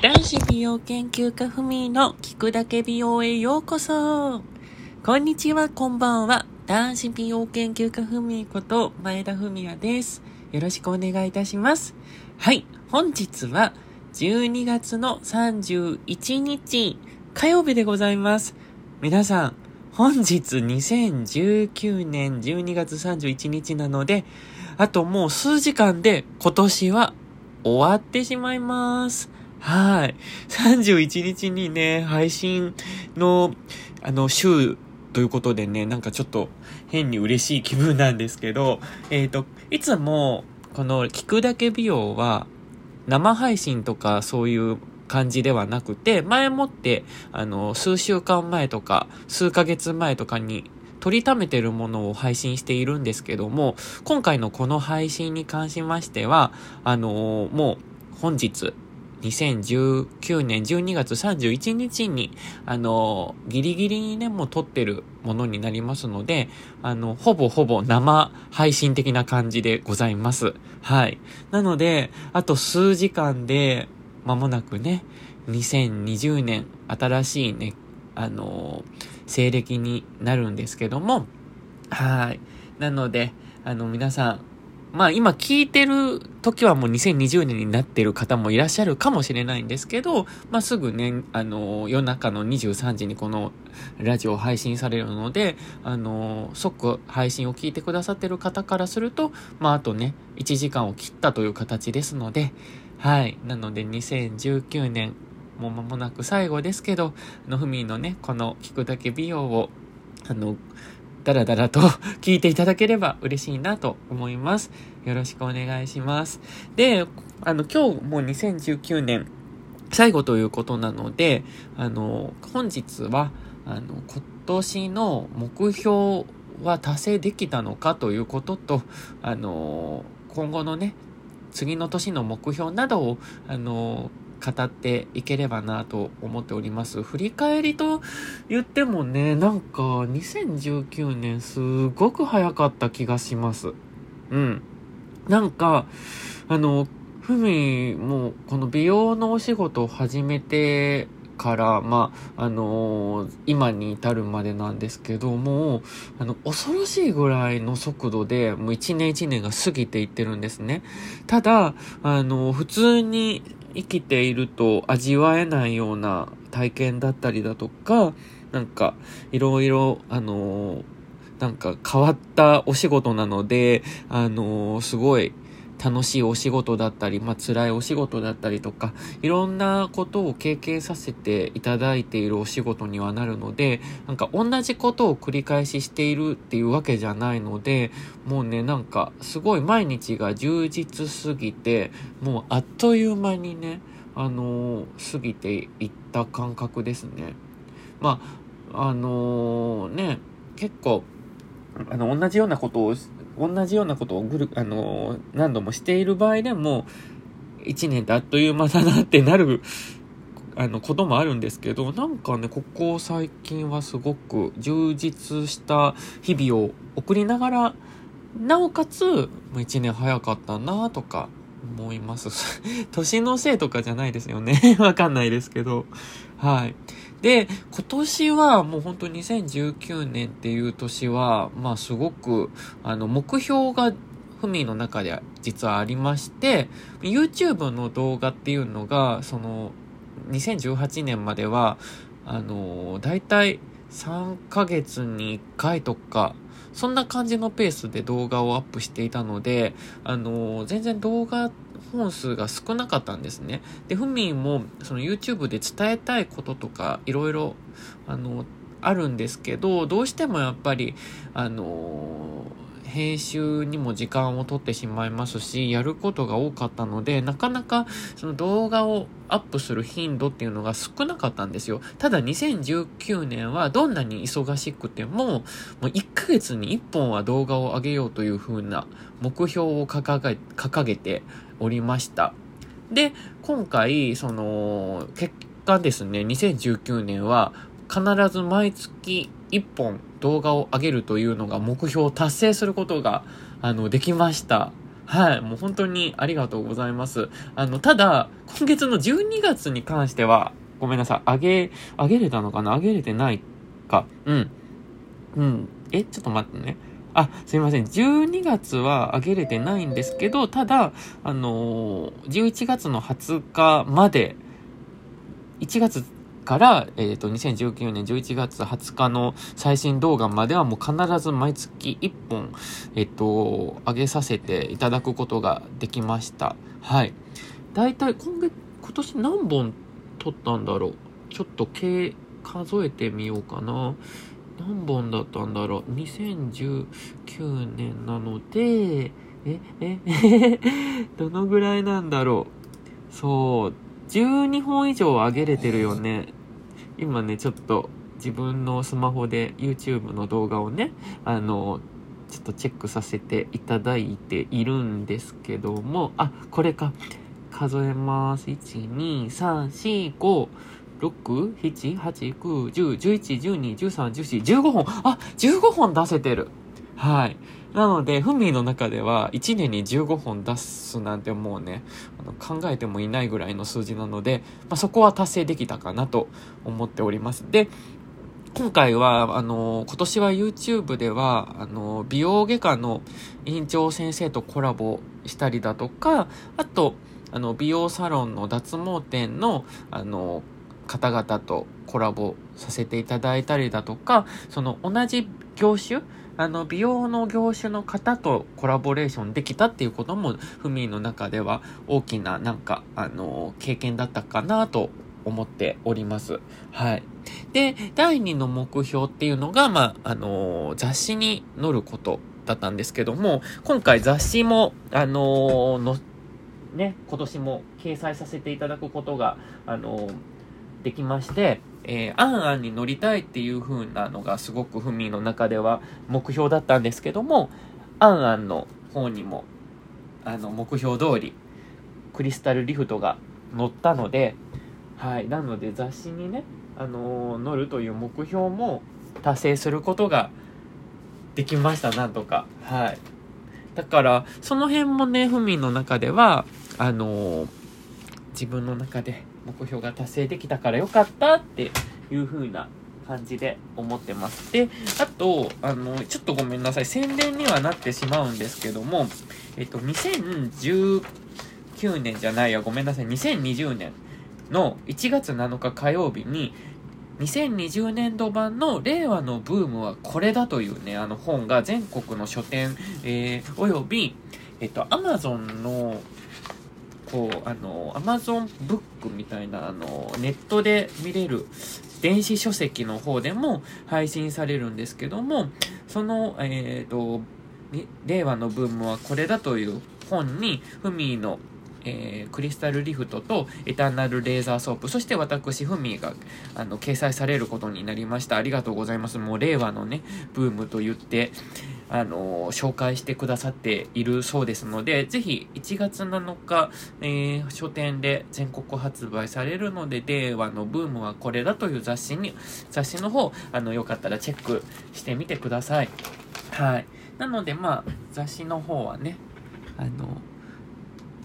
男子美容研究家ふみの聞くだけ美容へようこそ。こんにちは、こんばんは。男子美容研究家ふみこと前田文也です。よろしくお願いいたします。はい、本日は12月の31日火曜日でございます。皆さん、本日2019年12月31日なので、あともう数時間で今年は終わってしまいます。はい。31日にね、配信の、あの、週ということでね、なんかちょっと変に嬉しい気分なんですけど、えっ、ー、と、いつも、この聞くだけ美容は、生配信とかそういう感じではなくて、前もって、あの、数週間前とか、数ヶ月前とかに取りためてるものを配信しているんですけども、今回のこの配信に関しましては、あのー、もう本日、2019年12月31日に、あの、ギリギリにね、もう撮ってるものになりますので、あの、ほぼほぼ生配信的な感じでございます。はい。なので、あと数時間で、間もなくね、2020年、新しいね、あの西暦になるんですけども、はい。なので、あの、皆さん、まあ今聞いてる時はもう2020年になってる方もいらっしゃるかもしれないんですけど、まあすぐね、あの、夜中の23時にこのラジオ配信されるので、あの、即配信を聞いてくださってる方からすると、まああとね、1時間を切ったという形ですので、はい。なので2019年もう間もなく最後ですけど、の、ふみのね、この聞くだけ美容を、あの、だらだらと 聞いていただければ嬉しいなと思います。よろしくお願いします。で、あの、今日もう2019年最後ということなので、あの、本日は、あの、今年の目標は達成できたのかということと、あの、今後のね、次の年の目標などを、あの、語っていければなと思っております。振り返りと言ってもね、なんか2019年すごく早かった気がします。うん。なんか、あの、ふみもこの美容のお仕事を始めてから、まあ、あのー、今に至るまでなんですけども、あの、恐ろしいぐらいの速度で、もう一年一年が過ぎていってるんですね。ただ、あのー、普通に生きていると味わえないような体験だったりだとか、なんか、いろいろ、あのー、なんか変わったお仕事なので、あのー、すごい、楽しいお仕事だったり、まあ、辛いお仕事だったりとか、いろんなことを経験させていただいているお仕事にはなるので、なんか同じことを繰り返ししているっていうわけじゃないので、もうね、なんかすごい毎日が充実すぎて、もうあっという間にね、あのー、過ぎていった感覚ですね。まあ、あのー、ね、結構、あの、同じようなことを同じようなことをぐる、あの、何度もしている場合でも、1年ってあっという間だなってなる、あの、こともあるんですけど、なんかね、ここ最近はすごく充実した日々を送りながら、なおかつ、1年早かったなとか思います。年のせいとかじゃないですよね。わかんないですけど。はい。で、今年はもう本当に2019年っていう年は、まあすごく、あの、目標がふみの中で実はありまして、YouTube の動画っていうのが、その、2018年までは、あの、だいたい3ヶ月に1回とか、そんな感じのペースで動画をアップしていたので、あの、全然動画って本数が少なかったんですね。で、ふみんもその YouTube で伝えたいこととかいろいろあのあるんですけど、どうしてもやっぱりあの編集にも時間を取ってしまいますし、やることが多かったので、なかなかその動画をアップする頻度っていうのが少なかったんですよ。ただ2019年はどんなに忙しくても、もう1ヶ月に1本は動画を上げようという風な目標を掲げ掲げておりました。で、今回、その、結果ですね、2019年は必ず毎月1本動画を上げるというのが目標を達成することが、あの、できました。はい。もう本当にありがとうございます。あの、ただ、今月の12月に関しては、ごめんなさい。あげ、あげれたのかな？あげれてないか。うん。うん。え、ちょっと待ってね。あ、すいません。12月はあげれてないんですけど、ただ、あのー、11月の20日まで、1月から、えっ、ー、と、2019年11月20日の最新動画まではもう必ず毎月1本、えっ、ー、と、上げさせていただくことができました。はい。だいたい今月、今年何本撮ったんだろう？ちょっと計、数えてみようかな。何本だったんだろう ?2019 年なので、え、え、え、どのぐらいなんだろう？そう、12本以上上げれてるよね。今ね、ちょっと自分のスマホで YouTube の動画をね、あの、ちょっとチェックさせていただいているんですけども、あ、これか。数えます。1、2、3、4、5、6、7、8、9、10、11、12、13、14、15本。あ、15本出せてる。はい。なので、フミの中では1年に15本出すなんてもうね、あの考えてもいないぐらいの数字なので、まあ、そこは達成できたかなと思っております。で、今回は、あの、今年は YouTube では、あの、美容外科の院長先生とコラボしたりだとか、あと、あの、美容サロンの脱毛店の、あの、方々とコラボさせていただいたりだとか、その同じ業種あの、美容の業種の方とコラボレーションできたっていうことも、フミの中では大きな、なんか、あの、経験だったかなと思っております。はい。で、第2の目標っていうのが、まあ、あの、雑誌に載ることだったんですけども、今回雑誌も、あの、の、ね、今年も掲載させていただくことが、あの、できまして、えー、アンアンに乗りたいっていう風なのがすごくフミの中では目標だったんですけども、アンアンの方にも、あの、目標通り、クリスタルリフトが乗ったので、はい、なので雑誌にね、あのー、乗るという目標も達成することができました、なんとか。はい。だから、その辺もね、フミの中では、あのー、自分の中で目標が達成できたからよかったっていう風な感じで思ってます。で、あと、あの、ちょっとごめんなさい。宣伝にはなってしまうんですけども、えっと、2019年じゃないや、ごめんなさい。2020年の1月7日火曜日に、2020年度版の令和のブームはこれだというね、あの本が全国の書店、えー、および、えっと、アマゾンのこう、あの、アマゾンブックみたいな、あの、ネットで見れる電子書籍の方でも配信されるんですけども、その、え、ー、と、令和のブームはこれだという本に、フミーのえー、クリスタルリフトとエターナルレーザーソープ、そして私、フミーが、あの、掲載されることになりました。ありがとうございます。もう、令和のね、ブームと言って、あの、紹介してくださっているそうですので、ぜひ1月7日、えー、書店で全国発売されるので、令和のブームはこれだという雑誌に、雑誌の方、あの、よかったらチェックしてみてください。はい。なので、まあ、雑誌の方はね、あの、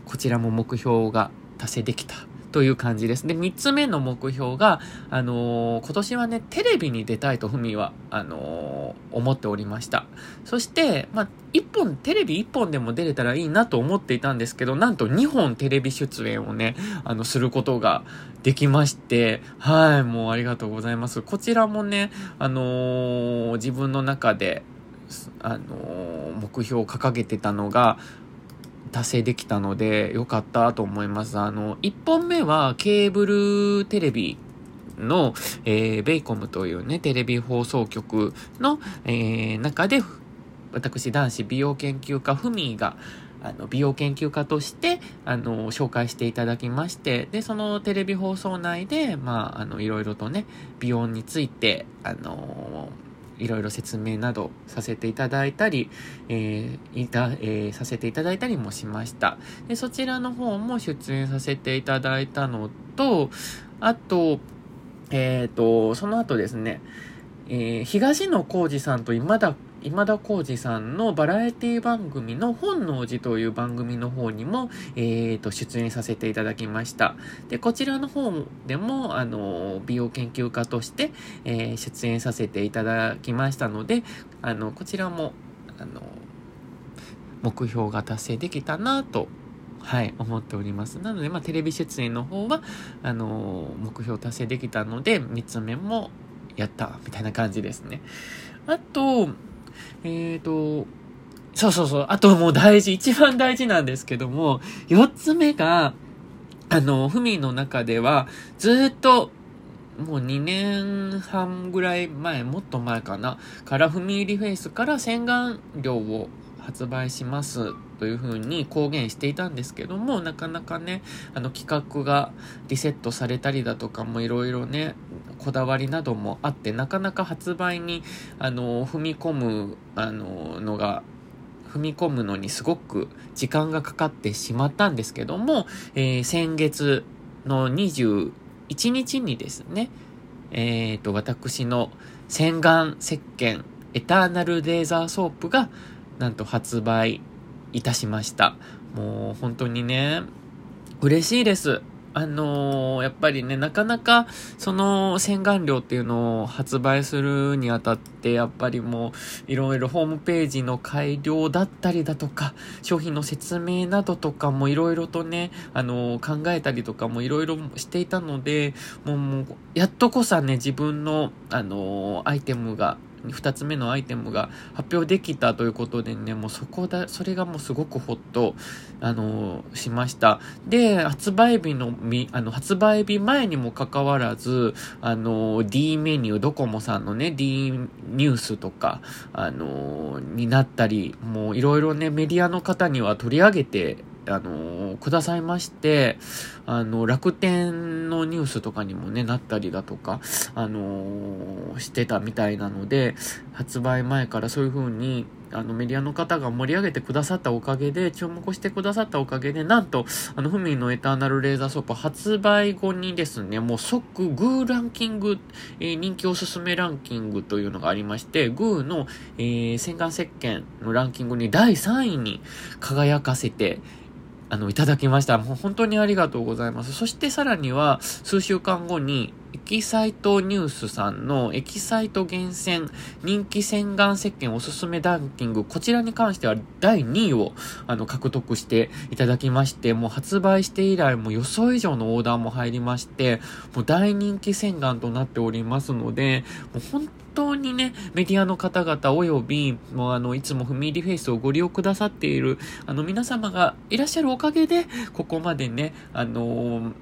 こちらも目標が達成できたという感じです。で、3つ目の目標が、あのー、今年はね、テレビに出たいとふみは、あのー、思っておりました。そして、まあ、1本、テレビ1本でも出れたらいいなと思っていたんですけど、なんと2本テレビ出演をね、あの、することができまして、はい、もうありがとうございます。こちらもね、あのー、自分の中で、あの目標を掲げてたのが、達成できたので、よかったと思います。あの、1本目はケーブルテレビの、えー、ベイコムというね、テレビ放送局の、えー、中で、私、男子美容研究家、ふみが、あの、美容研究家として、あの、紹介していただきまして、で、そのテレビ放送内で、まあ、あの、いろいろとね、美容について、あのいろいろ説明などさせていただいたり、えー、いた、えー、させていただいたりもしました。で、そちらの方も出演させていただいたのと、あと、えっ、ー、と、その後ですね、えー、東野幸治さんと今田今田耕司さんのバラエティ番組の本能寺という番組の方にも、えー、と、出演させていただきました。で、こちらの方でも、あの、美容研究家として、えー、出演させていただきましたので、あの、こちらも、あの、目標が達成できたなとはい、思っております。なので、まあ、テレビ出演の方は、あの、目標達成できたので、3つ目もやった、みたいな感じですね。あと、えっ、ー、と、そうそうそう、あともう大事、一番大事なんですけども、四つ目が、あの、ふみの中では、ずっと、もう2年半ぐらい前、もっと前かな、からふみ入りフェイスから洗顔料を発売しますというふうに公言していたんですけども、なかなかね、あの企画がリセットされたりだとかもいろいろね、こだわりなどもあって、なかなか発売に、あの、踏み込む、あの、のが、踏み込むのにすごく時間がかかってしまったんですけども、えー、先月の21日にですね、え、ー、と、私の洗顔石鹸エターナルレーザーソープがなんと発売いたしました。もう本当にね、嬉しいです。あのー、やっぱりね、なかなか、その洗顔料っていうのを発売するにあたって、やっぱりもう、いろいろホームページの改良だったりだとか、商品の説明などとかもいろいろとね、あのー、考えたりとかもいろいろしていたので、もう、もうやっとこさね、自分の、あのー、アイテムが、2つ目のアイテムが発表できたということでね、もうそこだ、それがもうすごくほっと、あのしました。で、発売日の、あの、発売日前にもかかわらず、あの D メニュー、ドコモさんのね、D ニュースとか、あのになったり、もういろいろね、メディアの方には取り上げてあのくださいまして、あの、楽天のニュースとかにもね、なったりだとか、あのしてたみたいなので、発売前からそういう風に、あの、メディアの方が盛り上げてくださったおかげで、注目してくださったおかげで、なんと、あの、フミのエターナルレーザーソープ発売後にですね、もう即グーランキング、えー、人気おすすめランキングというのがありまして、グーの、えー、洗顔石鹸のランキングに第3位に輝かせて、あの、いただきました。もう本当にありがとうございます。そしてさらには、数週間後に、エキサイトニュースさんのエキサイト厳選人気洗顔石鹸おすすめランキング、こちらに関しては第2位をあの獲得していただきまして、もう発売して以来も予想以上のオーダーも入りまして、もう大人気洗顔となっておりますので、もう本当にね、メディアの方々及び、もうあの、いつも踏み入りフェイスをご利用くださっている、あの、皆様がいらっしゃるおかげで、ここまでね、あのー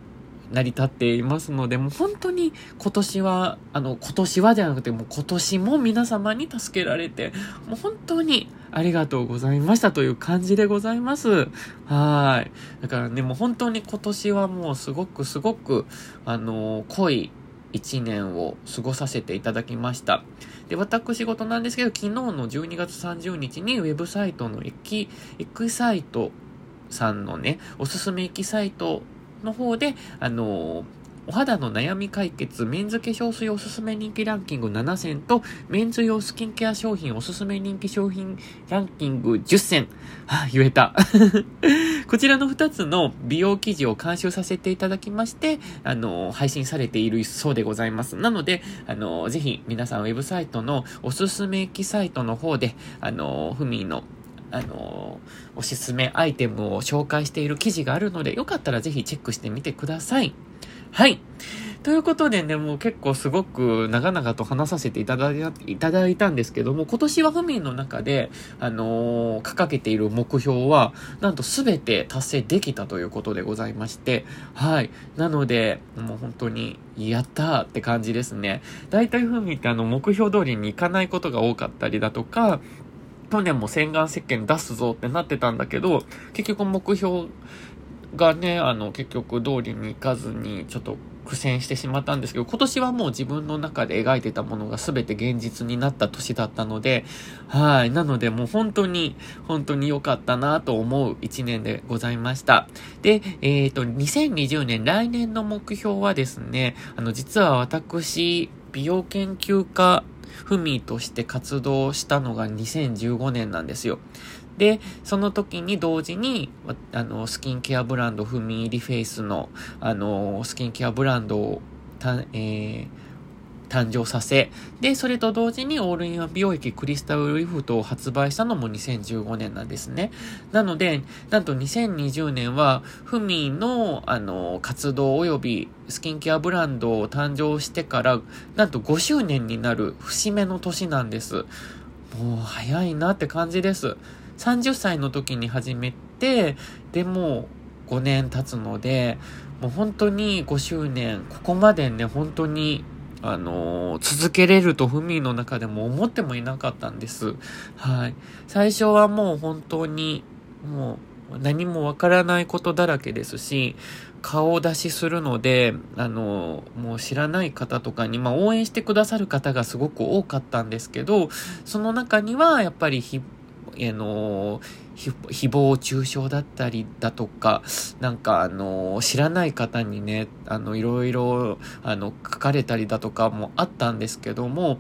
成り立っていますので、もう本当に今年は、あの、今年はじゃなくて、もう今年も皆様に助けられて、もう本当にありがとうございましたという感じでございます。はい。だからね、もう本当に今年はもうすごくすごく、あの、濃い1年を過ごさせていただきました。で、私事なんですけど、昨日の12月30日にウェブサイトのエキ、エクサイトさんのね、おすすめエキサイトの方で、あのお肌の悩み解決、メンズ化粧水おすすめ人気ランキング7選と、メンズ用スキンケア商品おすすめ人気商品ランキング10選。はあ、言えた。こちらの2つの美容記事を監修させていただきまして、あの、配信されているそうでございます。なので、あの、ぜひ皆さんウェブサイトのおすすめ記サイトの方で、あの、ふみのあの、おすすめアイテムを紹介している記事があるので、よかったらぜひチェックしてみてください。はい。ということでね、もう結構すごく長々と話させていただいたいたんですけども、今年はフミンの中で、あのー、掲げている目標は、なんと全て達成できたということでございまして、はい。なので、もう本当に、やったーって感じですね。大体フミンってあの、目標通りにいかないことが多かったりだとか、去年も洗顔石鹸出すぞってなってたんだけど、結局目標がね、あの、結局通りにいかずに、ちょっと苦戦してしまったんですけど、今年はもう自分の中で描いてたものが全て現実になった年だったので、はい。なのでもう本当に、本当に良かったなと思う一年でございました。で、えっ、ー、と、2020年、来年の目標はですね、あの、実は私、美容研究家フミとして活動したのが2015年なんですよ。で、その時に同時に、あの、スキンケアブランド、フミリフェイスの、あの、スキンケアブランドを、たえー、誕生させ、で、それと同時にオールインワン美容液クリスタルリフトを発売したのも2015年なんですね。なので、なんと2020年は、フミの、あの、活動及びスキンケアブランドを誕生してから、なんと5周年になる節目の年なんです。もう早いなって感じです。30歳の時に始めて、でも5年経つので、もう本当に5周年、ここまでね、本当にあのー、続けれるとフミの中でも思ってもいなかったんです。はい。最初はもう本当に、もう何もわからないことだらけですし、顔出しするので、あのー、もう知らない方とかに、まあ応援してくださる方がすごく多かったんですけど、その中にはやっぱりあの、誹謗中傷だったりだとか、なんかあの、知らない方にね、あの、いろいろ、あの、書かれたりだとかもあったんですけども、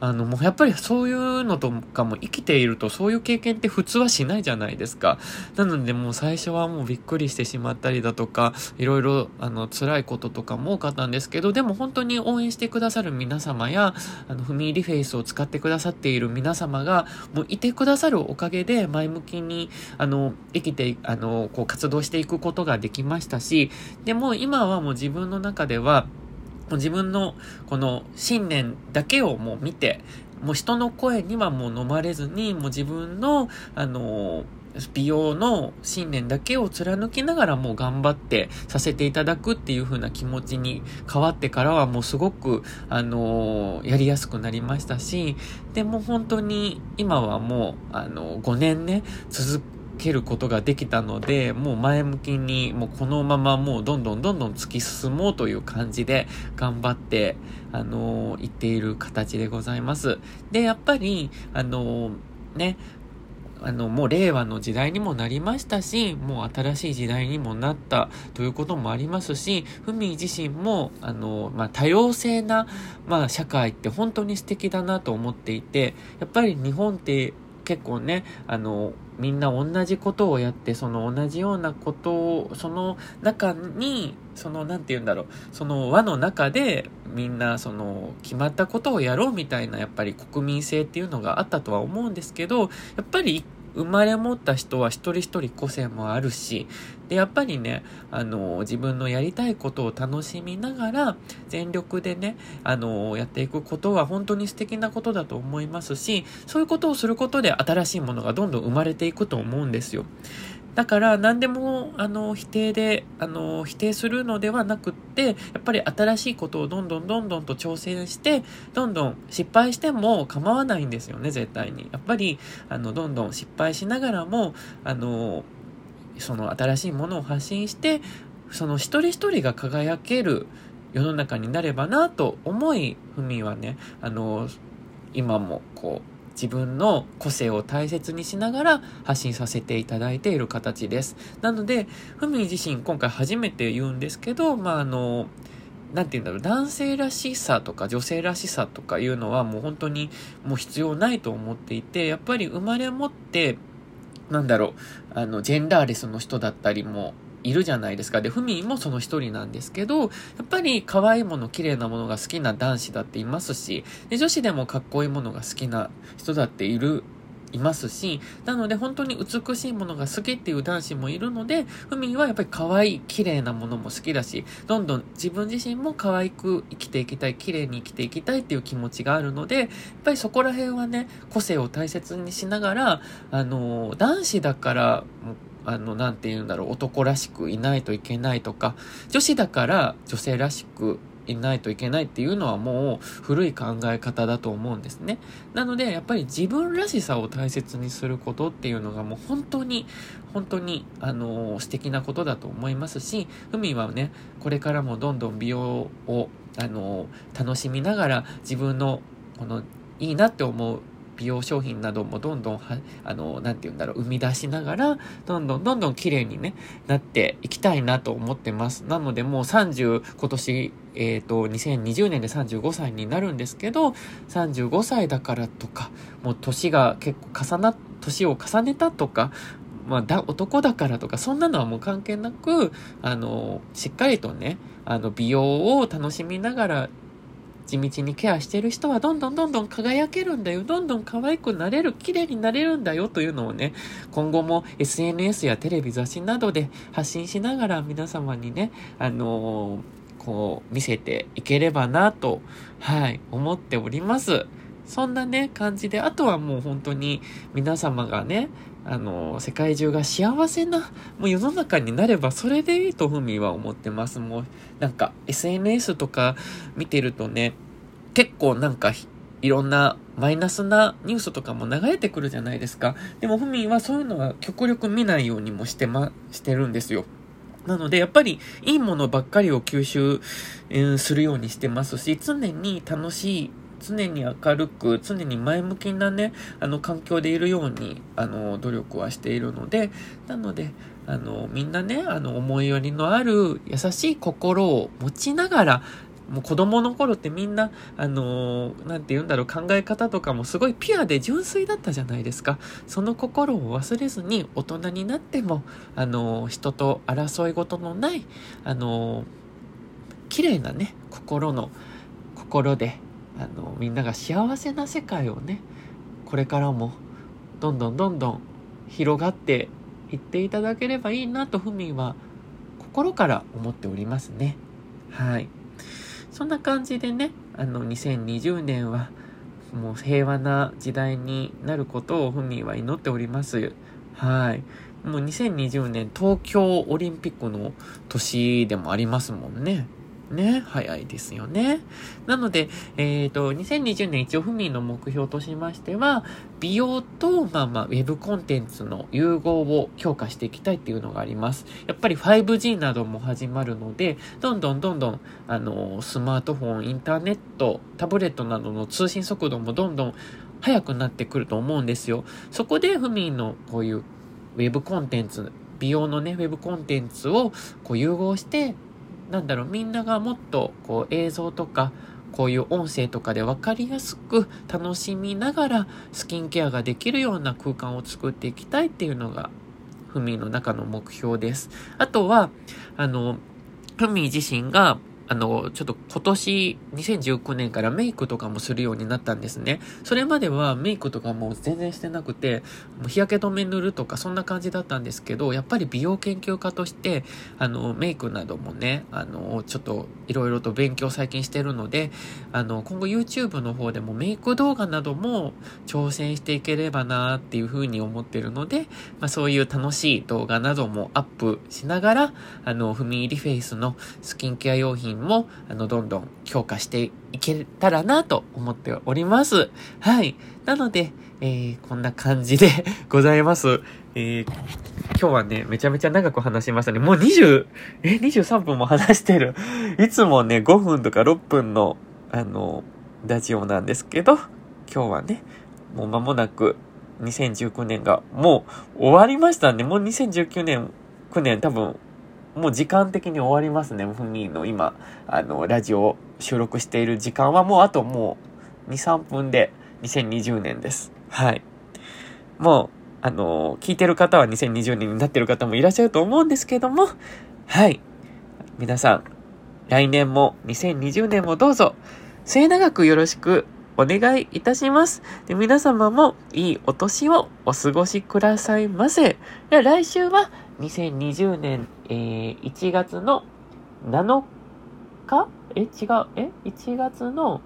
あの、もうやっぱりそういうのとかも生きているとそういう経験って普通はしないじゃないですか。なのでもう最初はもうびっくりしてしまったりだとか、いろいろあの辛いこととかも多かったんですけど、でも本当に応援してくださる皆様や、あの、フミーリフェイスを使ってくださっている皆様が、もういてくださるおかげで前向きに、あの、生きて、あの、こう活動していくことができましたし、でも今はもう自分の中では、もう自分のこの信念だけをもう見て、もう人の声にはもう飲まれずに、もう自分の、あの、美容の信念だけを貫きながらもう頑張ってさせていただくっていう風な気持ちに変わってからはもうすごく、あのやりやすくなりましたし、でも本当に今はもう、あの5年ね、続くけることができたので、もう前向きに、もうこのままもうどんどんどんどん突き進もうという感じで頑張って、あのー、言っている形でございます。で、やっぱり、あのー、ね、あの、もう令和の時代にもなりましたし、もう新しい時代にもなったということもありますし、ふみ自身も、あの、まあ、多様性な、まあ、社会って本当に素敵だなと思っていて、やっぱり日本って結構ね、あの、みんな同じことをやって、その同じようなことを、その中に、その、何て言うんだろう、その輪の中で、みんな、その、決まったことをやろうみたいな、やっぱり国民性っていうのがあったとは思うんですけど、やっぱり一生まれ持った人は一人一人個性もあるし、で、やっぱりね、あの、自分のやりたいことを楽しみながら、全力でね、あの、やっていくことは本当に素敵なことだと思いますし、そういうことをすることで新しいものがどんどん生まれていくと思うんですよ。だから何でもあの否定であの否定するのではなくってやっぱり新しいことをどんどんどんどんと挑戦してどんどん失敗しても構わないんですよね絶対に。やっぱりあのどんどん失敗しながらもあのその新しいものを発信してその一人一人が輝ける世の中になればなと思いふみはねあの今もこう自分の個性を大切にしながら発信させていただいている形です。なので、ふみ自身今回初めて言うんですけど、まあ、あの、なんて言うんだろう、男性らしさとか女性らしさとかいうのはもう本当にもう必要ないと思っていて、やっぱり生まれ持って、なんだろう、あの、ジェンダーレスの人だったりもいるじゃないですか。で、フミンもその一人なんですけど、やっぱり可愛いもの、綺麗なものが好きな男子だっていますし、で女子でもかっこいいものが好きな人だっているいますし、なので本当に美しいものが好きっていう男子もいるので、ふみはやっぱり可愛い、綺麗なものも好きだし、どんどん自分自身も可愛く生きていきたい、綺麗に生きていきたいっていう気持ちがあるので、やっぱりそこら辺はね、個性を大切にしながら、あの、男子だから、あの、なんて言うんだろう、男らしくいないといけないとか、女子だから女性らしくいないといけないっていうのはもう古い考え方だと思うんですね。なので、やっぱり自分らしさを大切にすることっていうのがもう本当に、本当に、あの、素敵なことだと思いますし、海はね、これからもどんどん美容を、あの、楽しみながら自分のこのいいなって思う美容商品などもどんどんは、あの、なんて言うんだろう、生み出しながら、どんどんどんどん綺麗にね、なっていきたいなと思ってます。なのでもう30、今年、えっ、ー、と、2020年で35歳になるんですけど、35歳だからとか、もう年が結構重な、年を重ねたとか、まあ、だ、男だからとか、そんなのはもう関係なく、あの、しっかりとね、あの、美容を楽しみながら地道にケアしてる人はどんどんどんどん輝けるんだよ。どんどん可愛くなれる、綺麗になれるんだよというのをね、今後も SNS やテレビ雑誌などで発信しながら皆様にね、あのー、こう見せていければなと、はい、思っております。そんなね、感じで、あとはもう本当に皆様がね、あの、世界中が幸せな、もう世の中になればそれでいいとふみは思ってます。もう、なんか SNS とか見てるとね、結構なんかいろんなマイナスなニュースとかも流れてくるじゃないですか。でもふみはそういうのは極力見ないようにもしてま、してるんですよ。なので、やっぱりいいものばっかりを吸収、えー、するようにしてますし、常に楽しい常に明るく、常に前向きなね、あの、環境でいるように、あの、努力はしているので、なので、あの、みんなね、あの、思いやりのある優しい心を持ちながら、もう子供の頃ってみんな、あのー、なんて言うんだろう、考え方とかもすごいピュアで純粋だったじゃないですか。その心を忘れずに大人になっても、あのー、人と争い事のない、あのー、綺麗なね、心の、心で、あのみんなが幸せな世界をねこれからもどんどんどんどん広がっていっていただければいいなとふみは心から思っておりますね。はい。そんな感じでねあの2020年はもう平和な時代になることをふみは祈っております。はい。もう2020年東京オリンピックの年でもありますもんね。ね、早いですよね。なので、えっ、ー、と、2020年一応府民の目標としましては、美容と、まあまあ、ウェブコンテンツの融合を強化していきたいっていうのがあります。やっぱり 5G なども始まるので、どんどんどんどん、あの、スマートフォン、インターネット、タブレットなどの通信速度もどんどん速くなってくると思うんですよ。そこで、府民のこういうウェブコンテンツ、美容のね、ウェブコンテンツをこう融合して、なんだろう、みんながもっとこう映像とか、こういう音声とかで分かりやすく楽しみながらスキンケアができるような空間を作っていきたいっていうのが、ふみの中の目標です。あとは、あの、ふみ自身があの、ちょっと今年2019年からメイクとかもするようになったんですね。それまではメイクとかも全然してなくて、日焼け止め塗るとかそんな感じだったんですけど、やっぱり美容研究家として、あの、メイクなどもね、あの、ちょっといろいろと勉強最近してるので、あの、今後 YouTube の方でもメイク動画なども挑戦していければなっていうふうに思ってるので、まあそういう楽しい動画などもアップしながら、あの、踏み入りフェイスのスキンケア用品も、あの、どんどん強化していけたらなと思っております。はい。なので、えー、こんな感じで ございます。えー、今日はね、めちゃめちゃ長く話しましたね。もう20、え、23分も話してる。いつもね、5分とか6分の、あの、ラジオなんですけど、今日はね、もう間もなく2019年がもう終わりましたね。もう2019年、9年多分もう時間的に終わりますね。ふみの今、あの、ラジオを収録している時間はもうあともう2、3分で2020年です。はい。もう、あの、聞いてる方は2020年になってる方もいらっしゃると思うんですけども、はい。皆さん、来年も2020年もどうぞ、末永くよろしくお願いいたします。で皆様もいいお年をお過ごしくださいませ。で来週は2020年、えー、1月の7日？え違うえ ?1 月の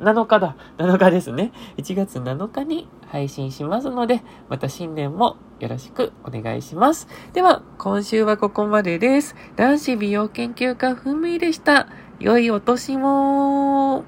7日だ。7日ですね。1月7日に配信しますので、また新年もよろしくお願いします。では、今週はここまでです。男子美容研究家ふみでした。良いお年も